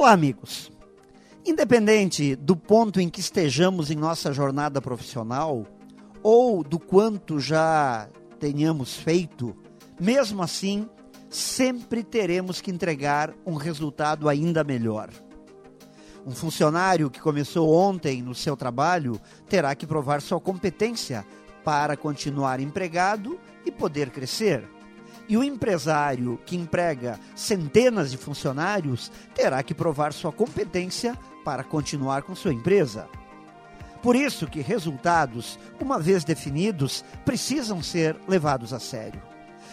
Olá, amigos. Independente do ponto em que estejamos em nossa jornada profissional ou do quanto já tenhamos feito, mesmo assim, sempre teremos que entregar um resultado ainda melhor. Um funcionário que começou ontem no seu trabalho terá que provar sua competência para continuar empregado e poder crescer. E o empresário que emprega centenas de funcionários terá que provar sua competência para continuar com sua empresa. Por isso que resultados, uma vez definidos, precisam ser levados a sério.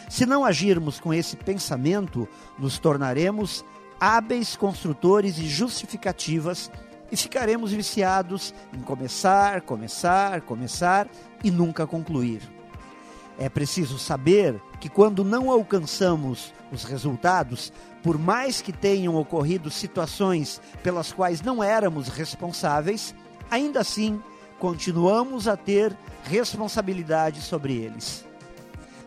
Se não agirmos com esse pensamento, nos tornaremos hábeis construtores de justificativas e ficaremos viciados em começar, começar, começar e nunca concluir. É preciso saber que quando não alcançamos os resultados, por mais que tenham ocorrido situações pelas quais não éramos responsáveis, ainda assim continuamos a ter responsabilidade sobre eles.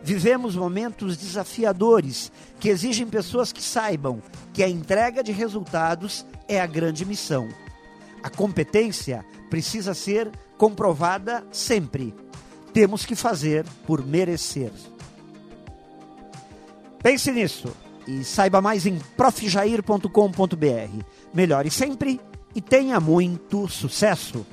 Vivemos momentos desafiadores que exigem pessoas que saibam que a entrega de resultados é a grande missão. A competência precisa ser comprovada sempre temos que fazer por merecer. Pense nisso e saiba mais em profjair.com.br. Melhore sempre e tenha muito sucesso!